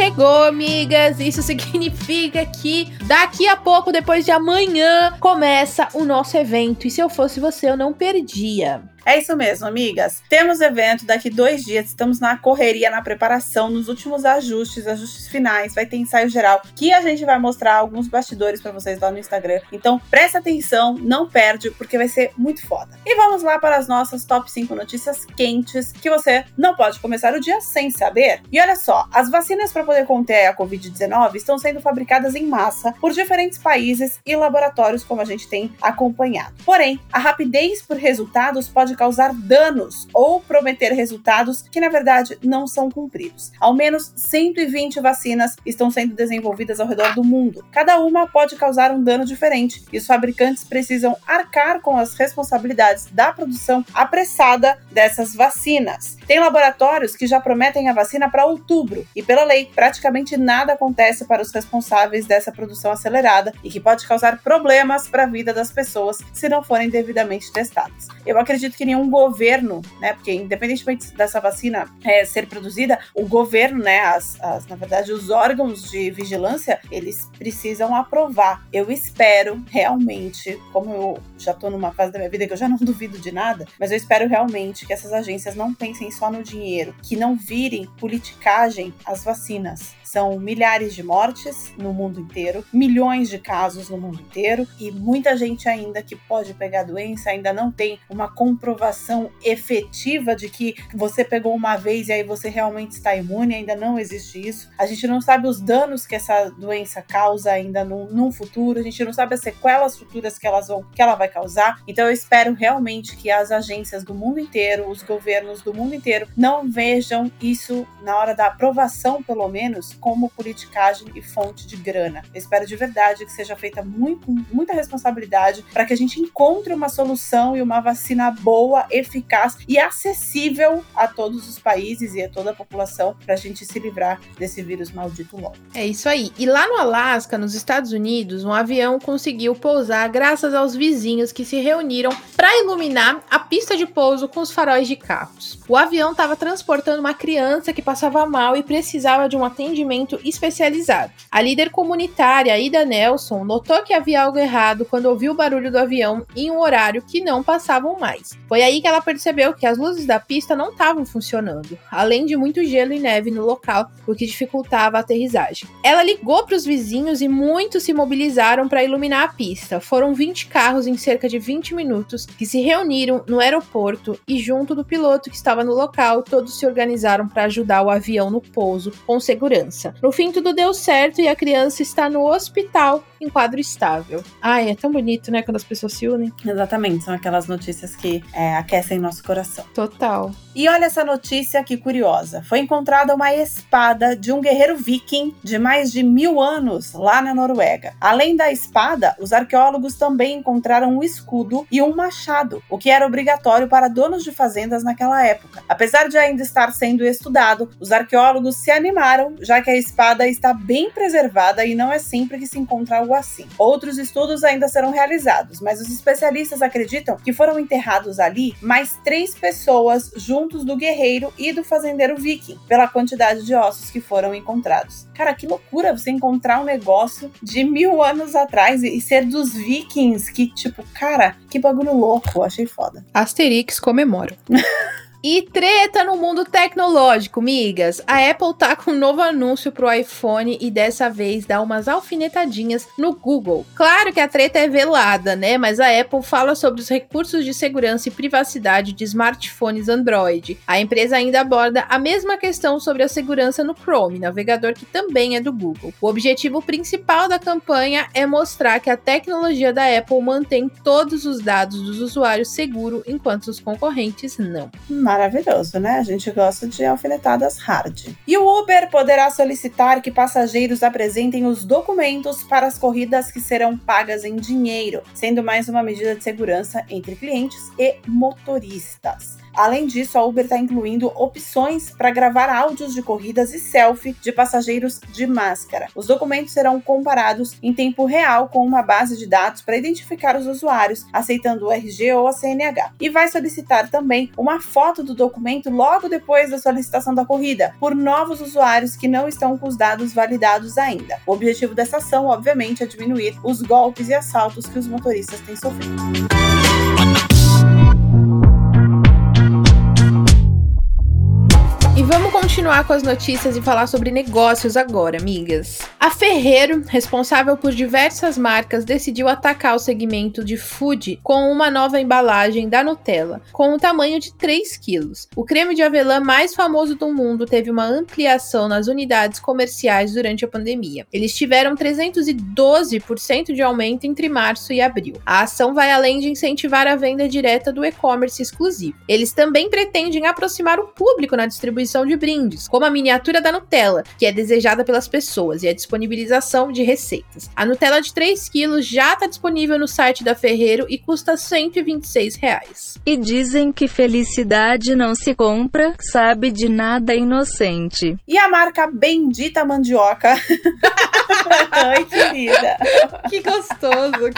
Chegou, amigas. Isso significa que daqui a pouco, depois de amanhã, começa o nosso evento. E se eu fosse você, eu não perdia. É isso mesmo, amigas. Temos evento daqui dois dias. Estamos na correria, na preparação, nos últimos ajustes, ajustes finais. Vai ter ensaio geral que a gente vai mostrar alguns bastidores para vocês lá no Instagram. Então presta atenção, não perde, porque vai ser muito foda. E vamos lá para as nossas top 5 notícias quentes que você não pode começar o dia sem saber. E olha só, as vacinas para poder conter a Covid-19 estão sendo fabricadas em massa por diferentes países e laboratórios, como a gente tem acompanhado. Porém, a rapidez por resultados pode pode causar danos ou prometer resultados que, na verdade, não são cumpridos. Ao menos 120 vacinas estão sendo desenvolvidas ao redor do mundo. Cada uma pode causar um dano diferente e os fabricantes precisam arcar com as responsabilidades da produção apressada dessas vacinas. Tem laboratórios que já prometem a vacina para outubro e, pela lei, praticamente nada acontece para os responsáveis dessa produção acelerada e que pode causar problemas para a vida das pessoas se não forem devidamente testadas. Eu acredito que nenhum governo, né, porque independentemente dessa vacina é, ser produzida, o governo, né, as, as, na verdade, os órgãos de vigilância, eles precisam aprovar. Eu espero realmente, como eu já estou numa fase da minha vida que eu já não duvido de nada, mas eu espero realmente que essas agências não pensem só no dinheiro, que não virem politicagem as vacinas. São milhares de mortes no mundo inteiro, milhões de casos no mundo inteiro e muita gente ainda que pode pegar doença ainda não tem uma comprovação efetiva de que você pegou uma vez e aí você realmente está imune, ainda não existe isso. A gente não sabe os danos que essa doença causa ainda no, no futuro, a gente não sabe as sequelas futuras que, elas vão, que ela vai causar. Então eu espero realmente que as agências do mundo inteiro, os governos do mundo inteiro, inteiro não vejam isso na hora da aprovação, pelo menos, como politicagem e fonte de grana. Eu espero de verdade que seja feita muito, muita responsabilidade para que a gente encontre uma solução e uma vacina boa, eficaz e acessível a todos os países e a toda a população para a gente se livrar desse vírus maldito logo. É isso aí. E lá no Alasca, nos Estados Unidos, um avião conseguiu pousar graças aos vizinhos que se reuniram para iluminar a pista de pouso com os faróis de carros. O avião estava transportando uma criança que passava mal e precisava de um atendimento especializado. A líder comunitária, Ida Nelson, notou que havia algo errado quando ouviu o barulho do avião em um horário que não passavam mais. Foi aí que ela percebeu que as luzes da pista não estavam funcionando, além de muito gelo e neve no local, o que dificultava a aterrissagem. Ela ligou para os vizinhos e muitos se mobilizaram para iluminar a pista. Foram 20 carros em cerca de 20 minutos que se reuniram no aeroporto e junto do piloto que estava no local, todos se organizaram para ajudar o avião no pouso com segurança. No fim, tudo deu certo e a criança está no hospital em quadro estável. Ai, é tão bonito, né, quando as pessoas se unem. Exatamente, são aquelas notícias que é, aquecem nosso coração. Total. E olha essa notícia que curiosa. Foi encontrada uma espada de um guerreiro viking de mais de mil anos lá na Noruega. Além da espada, os arqueólogos também encontraram um escudo e um machado, o que era obrigatório para donos de fazendas naquela época. Apesar de ainda estar sendo estudado, os arqueólogos se animaram, já que a espada está bem preservada e não é sempre que se encontra algo assim. Outros estudos ainda serão realizados, mas os especialistas acreditam que foram enterrados ali mais três pessoas juntos do guerreiro e do fazendeiro viking, pela quantidade de ossos que foram encontrados. Cara, que loucura você encontrar um negócio de mil anos atrás e ser dos vikings, que tipo, cara, que bagulho louco, achei foda. Asterix comemora. E treta no mundo tecnológico, migas. A Apple tá com um novo anúncio pro iPhone e dessa vez dá umas alfinetadinhas no Google. Claro que a treta é velada, né? Mas a Apple fala sobre os recursos de segurança e privacidade de smartphones Android. A empresa ainda aborda a mesma questão sobre a segurança no Chrome, navegador que também é do Google. O objetivo principal da campanha é mostrar que a tecnologia da Apple mantém todos os dados dos usuários seguros, enquanto os concorrentes não. Maravilhoso, né? A gente gosta de alfinetadas hard. E o Uber poderá solicitar que passageiros apresentem os documentos para as corridas que serão pagas em dinheiro, sendo mais uma medida de segurança entre clientes e motoristas. Além disso, a Uber está incluindo opções para gravar áudios de corridas e selfie de passageiros de máscara. Os documentos serão comparados em tempo real com uma base de dados para identificar os usuários, aceitando o RG ou a CNH. E vai solicitar também uma foto do documento logo depois da solicitação da corrida, por novos usuários que não estão com os dados validados ainda. O objetivo dessa ação, obviamente, é diminuir os golpes e assaltos que os motoristas têm sofrido. Continuar com as notícias e falar sobre negócios agora, amigas. A Ferreiro, responsável por diversas marcas, decidiu atacar o segmento de food com uma nova embalagem da Nutella, com o tamanho de 3 quilos. O creme de avelã mais famoso do mundo teve uma ampliação nas unidades comerciais durante a pandemia. Eles tiveram 312% de aumento entre março e abril. A ação vai além de incentivar a venda direta do e-commerce exclusivo. Eles também pretendem aproximar o público na distribuição de brindes, como a miniatura da Nutella, que é desejada pelas pessoas, e a disponibilização de receitas. A Nutella de 3 quilos já está disponível no site da Ferreiro e custa 126 reais. E dizem que felicidade não se compra, sabe de nada inocente. E a marca Bendita Mandioca. Oi, querida. Que gostoso.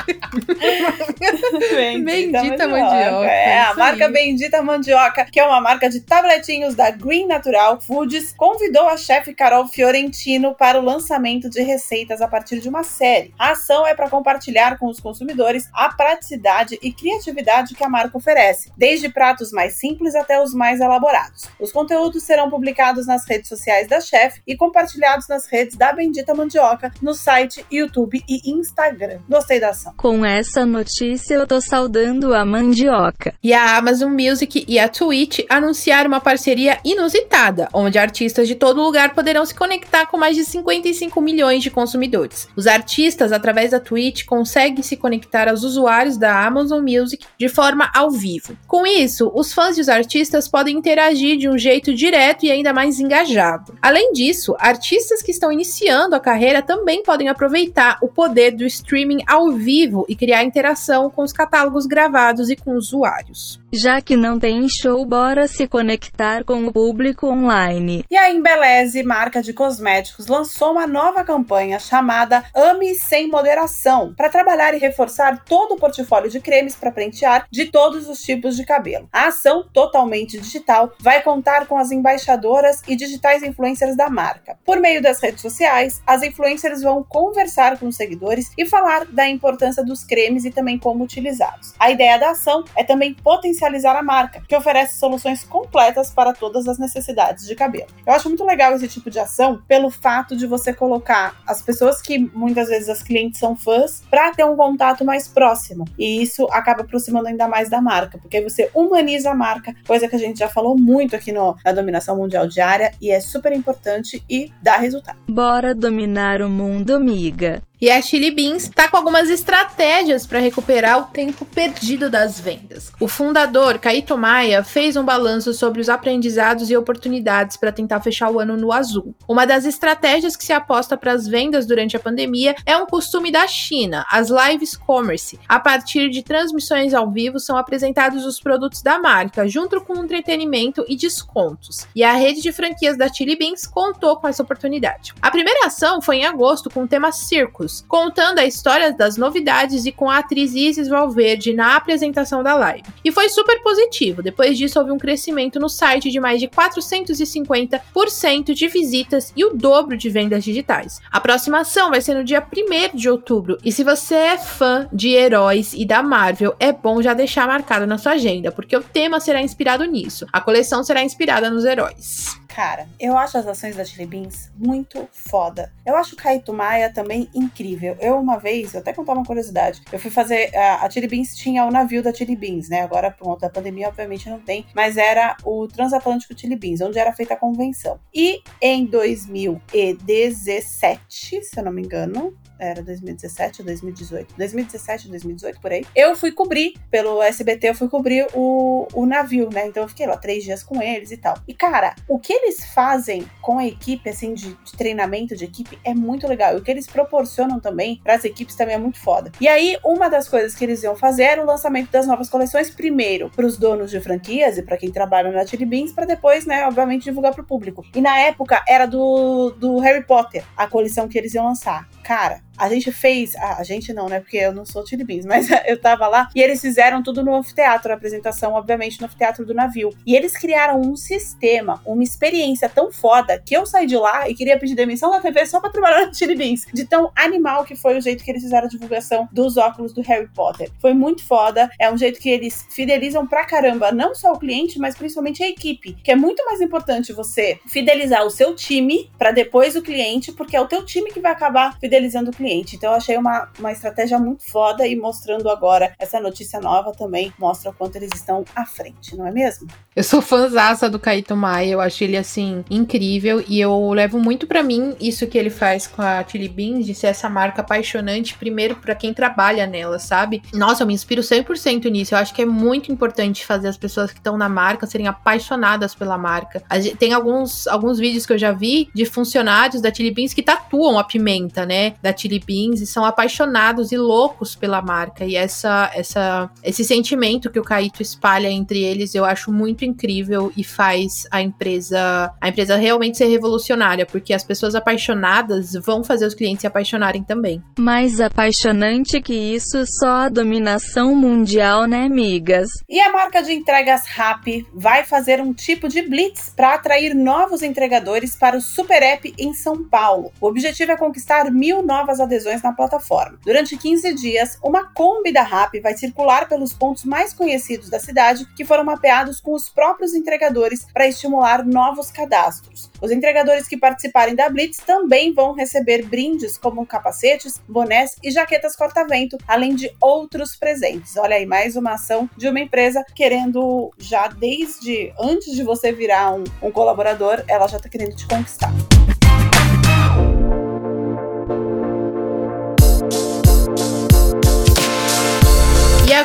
Bendita, Bendita mandioca. mandioca. É, a marca. Bendita Mandioca, que é uma marca de tabletinhos da Green Natural Foods, convidou a chefe Carol Fiorentino para o lançamento de receitas a partir de uma série. A ação é para compartilhar com os consumidores a praticidade e criatividade que a marca oferece, desde pratos mais simples até os mais elaborados. Os conteúdos serão publicados nas redes sociais da chefe e compartilhados nas redes da Bendita Mandioca no site, YouTube e Instagram. Gostei da ação. Com essa notícia eu tô saudando a mandioca. E a Amazon Music e a Twitch anunciaram uma parceria inusitada, onde artistas de todo lugar poderão se conectar com mais de 55 milhões de consumidores. Os artistas, através da Twitch, conseguem se conectar aos usuários da Amazon Music de forma ao vivo. Com isso, os fãs e os artistas podem interagir de um jeito direto e ainda mais engajado. Além disso, artistas que estão iniciando a carreira também podem aproveitar o poder do streaming ao vivo e criar interação com os catálogos gravados e com usuários. Já que não tem show, bora se conectar com o público online. E a Embeleze, marca de cosméticos, lançou uma nova campanha chamada Ame Sem Moderação, para trabalhar e reforçar todo o portfólio de cremes para pentear de todos os tipos de cabelo. A ação, totalmente digital, vai contar com as embaixadoras e digitais influencers da marca. Por meio das redes sociais, as influencers vão conversar com os seguidores e falar da importância dos cremes e também como utilizá-los. A ideia da ação é também potencializar a marca, que oferece soluções completas para todas as necessidades de cabelo. Eu acho muito legal esse tipo de ação pelo fato de você colocar as pessoas que muitas vezes as clientes são fãs para ter um contato mais próximo. E isso acaba aproximando ainda mais da marca, porque você humaniza a marca, coisa que a gente já falou muito aqui no, na dominação mundial diária e é super importante e dá resultado. Bora dominar o mundo, amiga. E a Chili Beans está com algumas estratégias para recuperar o tempo perdido das vendas. O fundador, Caíto Maia, fez um balanço sobre os aprendizados e oportunidades para tentar fechar o ano no azul. Uma das estratégias que se aposta para as vendas durante a pandemia é um costume da China, as lives commerce. A partir de transmissões ao vivo são apresentados os produtos da marca, junto com entretenimento e descontos. E a rede de franquias da Chili Beans contou com essa oportunidade. A primeira ação foi em agosto com o tema Circus, contando a história das novidades e com a atriz Isis Valverde na apresentação da live. E foi super positivo. Depois disso, houve um crescimento no site de mais de 450% de visitas e o dobro de vendas digitais. A próxima ação vai ser no dia 1 de outubro. E se você é fã de heróis e da Marvel, é bom já deixar marcado na sua agenda, porque o tema será inspirado nisso. A coleção será inspirada nos heróis. Cara, eu acho as ações da Chili Beans muito foda. Eu acho o Kaito Maia também incrível. Eu, uma vez, vou até contar uma curiosidade. Eu fui fazer. A, a Chili Beans tinha o navio da Chili Beans, né? Agora, por conta da pandemia, obviamente não tem. Mas era o Transatlântico Chili Beans, onde era feita a convenção. E em 2017, se eu não me engano, era 2017 ou 2018, 2017 ou 2018 por aí. Eu fui cobrir pelo SBT, eu fui cobrir o, o navio, né? Então eu fiquei lá três dias com eles e tal. E cara, o que eles fazem com a equipe, assim, de, de treinamento de equipe é muito legal. E o que eles proporcionam também para as equipes também é muito foda. E aí, uma das coisas que eles iam fazer era o lançamento das novas coleções, primeiro para os donos de franquias e para quem trabalha na Chili Beans, para depois, né, obviamente, divulgar para o público. E na época era do, do Harry Potter, a coleção que eles iam lançar. Cara, a gente fez. a gente não, né? Porque eu não sou Beans, mas eu tava lá e eles fizeram tudo no anfiteatro, a apresentação, obviamente, no anfiteatro do navio. E eles criaram um sistema, uma experiência tão foda que eu saí de lá e queria pedir demissão da TV só pra trabalhar no Beans. De tão animal que foi o jeito que eles fizeram a divulgação dos óculos do Harry Potter. Foi muito foda. É um jeito que eles fidelizam pra caramba, não só o cliente, mas principalmente a equipe. Que é muito mais importante você fidelizar o seu time para depois o cliente, porque é o teu time que vai acabar fidelizando o cliente cliente. Então eu achei uma, uma estratégia muito foda e mostrando agora essa notícia nova também mostra o quanto eles estão à frente, não é mesmo? Eu sou fãzaça do Kaito Maia, eu acho ele assim incrível e eu levo muito para mim isso que ele faz com a Chili Beans de ser essa marca apaixonante primeiro para quem trabalha nela, sabe? Nossa, eu me inspiro 100% nisso. Eu acho que é muito importante fazer as pessoas que estão na marca serem apaixonadas pela marca. Tem alguns alguns vídeos que eu já vi de funcionários da Chili Beans que tatuam a pimenta, né, da Chili Beans e são apaixonados e loucos pela marca. E essa, essa, esse sentimento que o Kaito espalha entre eles eu acho muito incrível e faz a empresa, a empresa realmente ser revolucionária, porque as pessoas apaixonadas vão fazer os clientes se apaixonarem também. Mais apaixonante que isso, só a dominação mundial, né, amigas? E a marca de entregas Rappi vai fazer um tipo de blitz para atrair novos entregadores para o Super App em São Paulo. O objetivo é conquistar mil novas adesões na plataforma. Durante 15 dias, uma Kombi da RAP vai circular pelos pontos mais conhecidos da cidade que foram mapeados com os próprios entregadores para estimular novos cadastros. Os entregadores que participarem da Blitz também vão receber brindes como capacetes, bonés e jaquetas corta-vento, além de outros presentes. Olha aí, mais uma ação de uma empresa querendo já desde antes de você virar um, um colaborador, ela já está querendo te conquistar.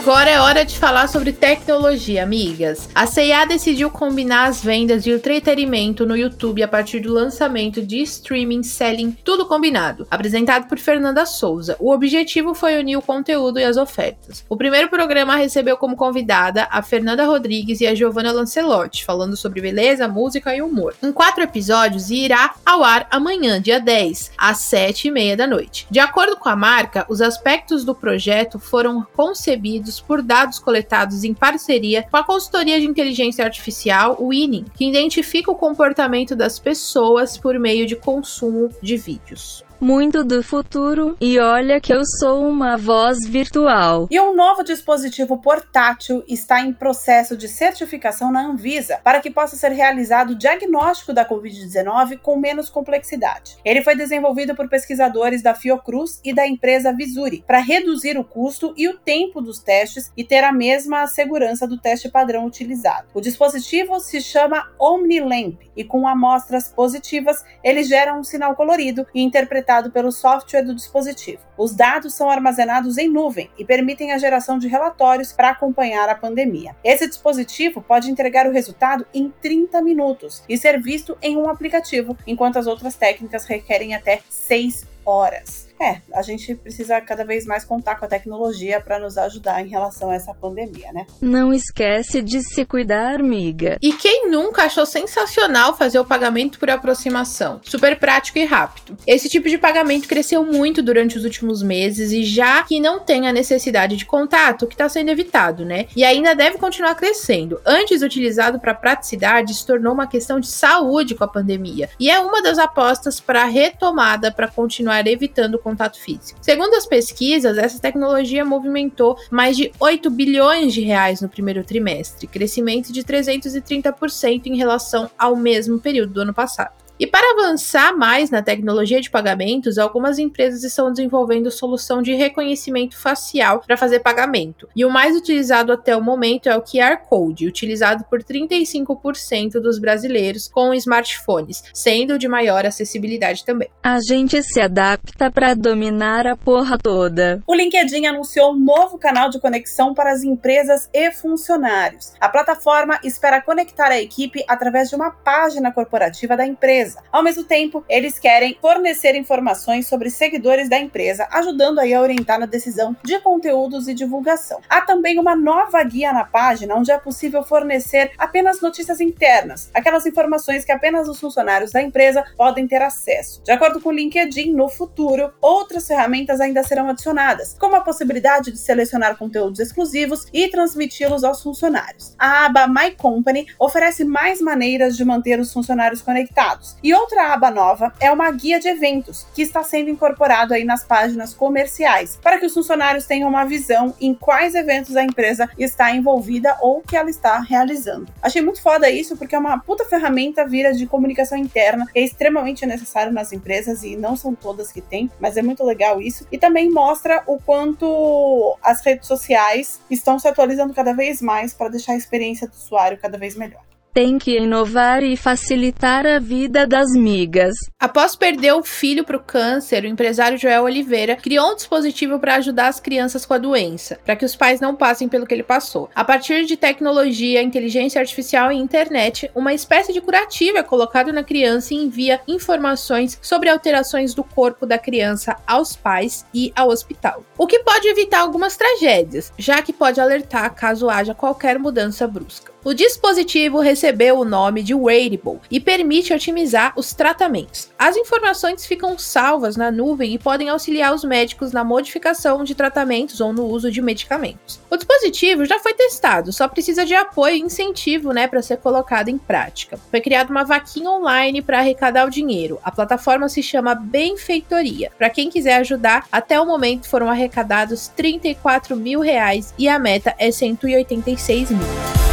Agora é hora de falar sobre tecnologia, amigas. A C&A decidiu combinar as vendas e o entretenimento no YouTube a partir do lançamento de streaming Selling Tudo Combinado, apresentado por Fernanda Souza. O objetivo foi unir o conteúdo e as ofertas. O primeiro programa recebeu como convidada a Fernanda Rodrigues e a Giovanna Lancelotti, falando sobre beleza, música e humor. Em quatro episódios irá ao ar amanhã, dia 10, às 7 e meia da noite. De acordo com a marca, os aspectos do projeto foram concebidos por dados coletados em parceria com a consultoria de inteligência artificial Winning, que identifica o comportamento das pessoas por meio de consumo de vídeos muito do futuro, e olha que eu sou uma voz virtual. E um novo dispositivo portátil está em processo de certificação na Anvisa para que possa ser realizado o diagnóstico da Covid-19 com menos complexidade. Ele foi desenvolvido por pesquisadores da Fiocruz e da empresa Visuri para reduzir o custo e o tempo dos testes e ter a mesma segurança do teste padrão utilizado. O dispositivo se chama OmniLamp e com amostras positivas ele gera um sinal colorido e interpretado interpretado pelo software do dispositivo. Os dados são armazenados em nuvem e permitem a geração de relatórios para acompanhar a pandemia. Esse dispositivo pode entregar o resultado em 30 minutos e ser visto em um aplicativo, enquanto as outras técnicas requerem até 6 horas. É, a gente precisa cada vez mais contar com a tecnologia para nos ajudar em relação a essa pandemia, né? Não esquece de se cuidar, amiga. E quem nunca achou sensacional fazer o pagamento por aproximação? Super prático e rápido. Esse tipo de pagamento cresceu muito durante os últimos meses e já que não tem a necessidade de contato, que está sendo evitado, né? E ainda deve continuar crescendo. Antes utilizado para praticidade, se tornou uma questão de saúde com a pandemia e é uma das apostas para retomada para continuar evitando contato físico. Segundo as pesquisas, essa tecnologia movimentou mais de 8 bilhões de reais no primeiro trimestre, crescimento de 330% em relação ao mesmo período do ano passado. E para avançar mais na tecnologia de pagamentos, algumas empresas estão desenvolvendo solução de reconhecimento facial para fazer pagamento. E o mais utilizado até o momento é o QR Code, utilizado por 35% dos brasileiros com smartphones, sendo de maior acessibilidade também. A gente se adapta para dominar a porra toda. O LinkedIn anunciou um novo canal de conexão para as empresas e funcionários. A plataforma espera conectar a equipe através de uma página corporativa da empresa empresa. Ao mesmo tempo, eles querem fornecer informações sobre seguidores da empresa, ajudando aí a orientar na decisão de conteúdos e divulgação. Há também uma nova guia na página onde é possível fornecer apenas notícias internas, aquelas informações que apenas os funcionários da empresa podem ter acesso. De acordo com o LinkedIn, no futuro, outras ferramentas ainda serão adicionadas, como a possibilidade de selecionar conteúdos exclusivos e transmiti-los aos funcionários. A aba My Company oferece mais maneiras de manter os funcionários conectados, e outra aba nova é uma guia de eventos, que está sendo incorporado aí nas páginas comerciais, para que os funcionários tenham uma visão em quais eventos a empresa está envolvida ou que ela está realizando. Achei muito foda isso, porque é uma puta ferramenta vira de comunicação interna, que é extremamente necessário nas empresas e não são todas que têm, mas é muito legal isso. E também mostra o quanto as redes sociais estão se atualizando cada vez mais para deixar a experiência do usuário cada vez melhor tem que inovar e facilitar a vida das migas. Após perder o filho para o câncer, o empresário Joel Oliveira criou um dispositivo para ajudar as crianças com a doença, para que os pais não passem pelo que ele passou. A partir de tecnologia, inteligência artificial e internet, uma espécie de curativo é colocado na criança e envia informações sobre alterações do corpo da criança aos pais e ao hospital. O que pode evitar algumas tragédias, já que pode alertar caso haja qualquer mudança brusca. O dispositivo recebeu o nome de Wearable e permite otimizar os tratamentos. As informações ficam salvas na nuvem e podem auxiliar os médicos na modificação de tratamentos ou no uso de medicamentos. O dispositivo já foi testado, só precisa de apoio e incentivo, né, para ser colocado em prática. Foi criada uma vaquinha online para arrecadar o dinheiro. A plataforma se chama Benfeitoria. Para quem quiser ajudar, até o momento foram arrecadados 34 mil reais e a meta é 186 mil.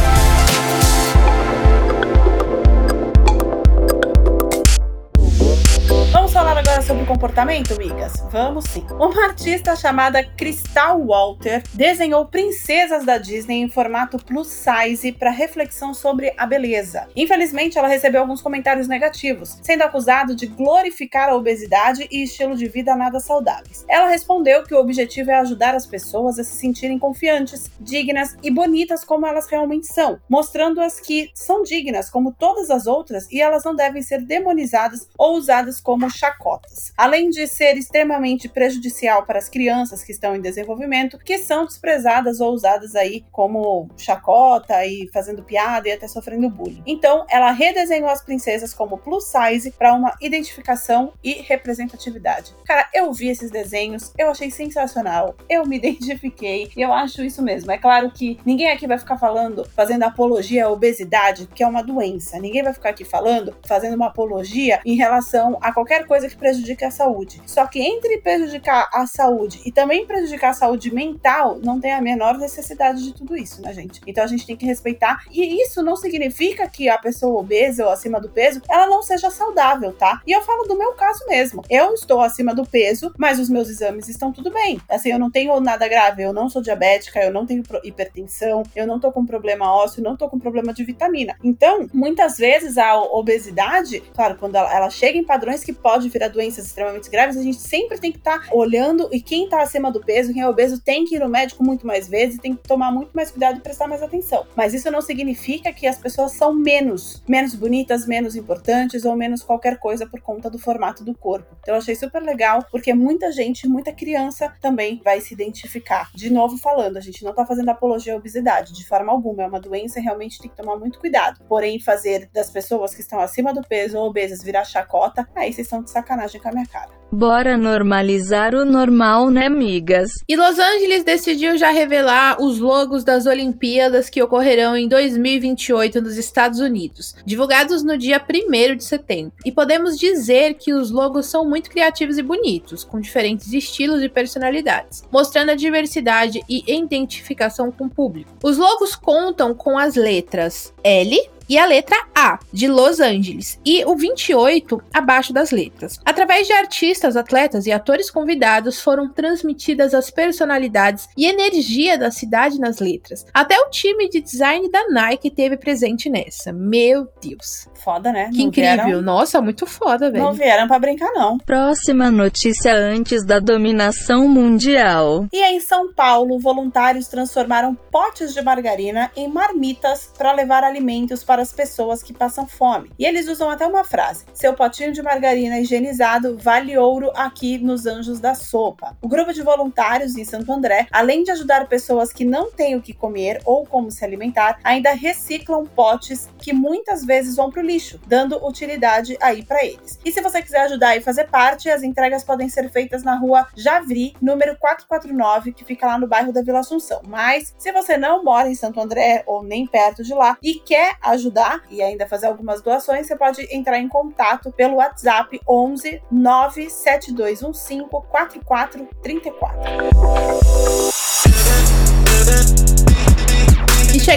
Sobre comportamento, migas? Vamos sim. Uma artista chamada Crystal Walter desenhou princesas da Disney em formato plus size para reflexão sobre a beleza. Infelizmente, ela recebeu alguns comentários negativos, sendo acusado de glorificar a obesidade e estilo de vida nada saudáveis. Ela respondeu que o objetivo é ajudar as pessoas a se sentirem confiantes, dignas e bonitas como elas realmente são, mostrando-as que são dignas como todas as outras e elas não devem ser demonizadas ou usadas como chacotas além de ser extremamente prejudicial para as crianças que estão em desenvolvimento, que são desprezadas ou usadas aí como chacota e fazendo piada e até sofrendo bullying. Então, ela redesenhou as princesas como plus size para uma identificação e representatividade. Cara, eu vi esses desenhos, eu achei sensacional, eu me identifiquei e eu acho isso mesmo. É claro que ninguém aqui vai ficar falando, fazendo apologia à obesidade, que é uma doença. Ninguém vai ficar aqui falando, fazendo uma apologia em relação a qualquer coisa que prejudique prejudica a saúde. Só que entre prejudicar a saúde e também prejudicar a saúde mental, não tem a menor necessidade de tudo isso, né, gente? Então a gente tem que respeitar. E isso não significa que a pessoa obesa ou acima do peso, ela não seja saudável, tá? E eu falo do meu caso mesmo. Eu estou acima do peso, mas os meus exames estão tudo bem. Assim, eu não tenho nada grave, eu não sou diabética, eu não tenho hipertensão, eu não tô com problema ósseo, não tô com problema de vitamina. Então, muitas vezes a obesidade, claro, quando ela, ela chega em padrões que pode virar doença doenças extremamente greves, a gente sempre tem que estar tá olhando e quem tá acima do peso, quem é obeso, tem que ir no médico muito mais vezes, tem que tomar muito mais cuidado e prestar mais atenção. Mas isso não significa que as pessoas são menos, menos bonitas, menos importantes ou menos qualquer coisa por conta do formato do corpo. Então eu achei super legal, porque muita gente, muita criança também vai se identificar. De novo falando, a gente não tá fazendo apologia à obesidade, de forma alguma, é uma doença e realmente tem que tomar muito cuidado. Porém, fazer das pessoas que estão acima do peso ou obesas virar chacota, aí vocês estão de sacanagem com a minha cara. Bora normalizar o normal, né, migas? E Los Angeles decidiu já revelar os logos das Olimpíadas que ocorrerão em 2028 nos Estados Unidos, divulgados no dia 1 de setembro. E podemos dizer que os logos são muito criativos e bonitos, com diferentes estilos e personalidades, mostrando a diversidade e identificação com o público. Os logos contam com as letras L, e a letra A, de Los Angeles, e o 28 abaixo das letras. Através de artistas, atletas e atores convidados foram transmitidas as personalidades e energia da cidade nas letras. Até o time de design da Nike teve presente nessa. Meu Deus. Foda, né? Que não incrível. Vieram... Nossa, muito foda, velho. Não vieram para brincar, não. Próxima notícia antes da dominação mundial. E em São Paulo, voluntários transformaram potes de margarina em marmitas para levar alimentos para para as pessoas que passam fome. E eles usam até uma frase: seu potinho de margarina higienizado vale ouro aqui nos Anjos da Sopa. O grupo de voluntários em Santo André, além de ajudar pessoas que não têm o que comer ou como se alimentar, ainda reciclam potes que muitas vezes vão para o lixo, dando utilidade aí para eles. E se você quiser ajudar e fazer parte, as entregas podem ser feitas na rua Javri, número 449, que fica lá no bairro da Vila Assunção. Mas se você não mora em Santo André ou nem perto de lá e quer ajudar ajudar e ainda fazer algumas doações, você pode entrar em contato pelo WhatsApp 11 97215 4434.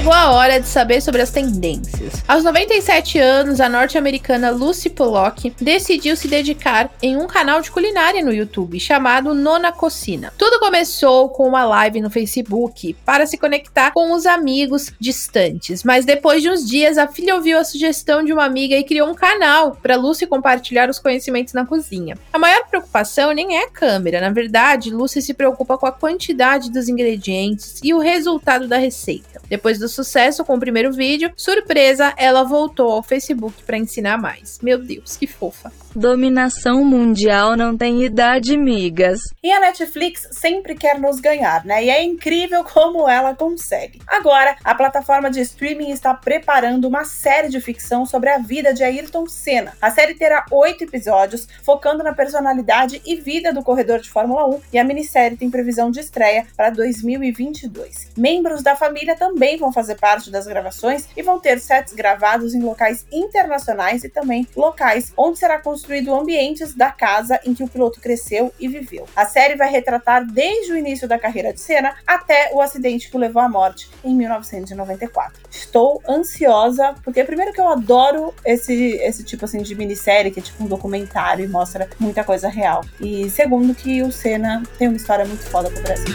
Chegou a hora de saber sobre as tendências. Aos 97 anos, a norte-americana Lucy Pollock decidiu se dedicar em um canal de culinária no YouTube chamado Nona Cocina. Tudo começou com uma live no Facebook para se conectar com os amigos distantes, mas depois de uns dias a filha ouviu a sugestão de uma amiga e criou um canal para Lucy compartilhar os conhecimentos na cozinha. A maior preocupação nem é a câmera, na verdade, Lucy se preocupa com a quantidade dos ingredientes e o resultado da receita. Depois depois do sucesso com o primeiro vídeo, surpresa, ela voltou ao Facebook para ensinar mais. Meu Deus, que fofa. Dominação mundial não tem idade, migas. E a Netflix sempre quer nos ganhar, né? E é incrível como ela consegue. Agora, a plataforma de streaming está preparando uma série de ficção sobre a vida de Ayrton Senna. A série terá oito episódios, focando na personalidade e vida do corredor de Fórmula 1, e a minissérie tem previsão de estreia para 2022. Membros da família também vão fazer parte das gravações e vão ter sets gravados em locais internacionais e também locais onde será construído ambientes da casa em que o piloto cresceu e viveu. A série vai retratar desde o início da carreira de Senna até o acidente que o levou à morte em 1994. Estou ansiosa, porque primeiro que eu adoro esse, esse tipo assim de minissérie, que é tipo um documentário e mostra muita coisa real. E segundo que o Senna tem uma história muito foda pro Brasil.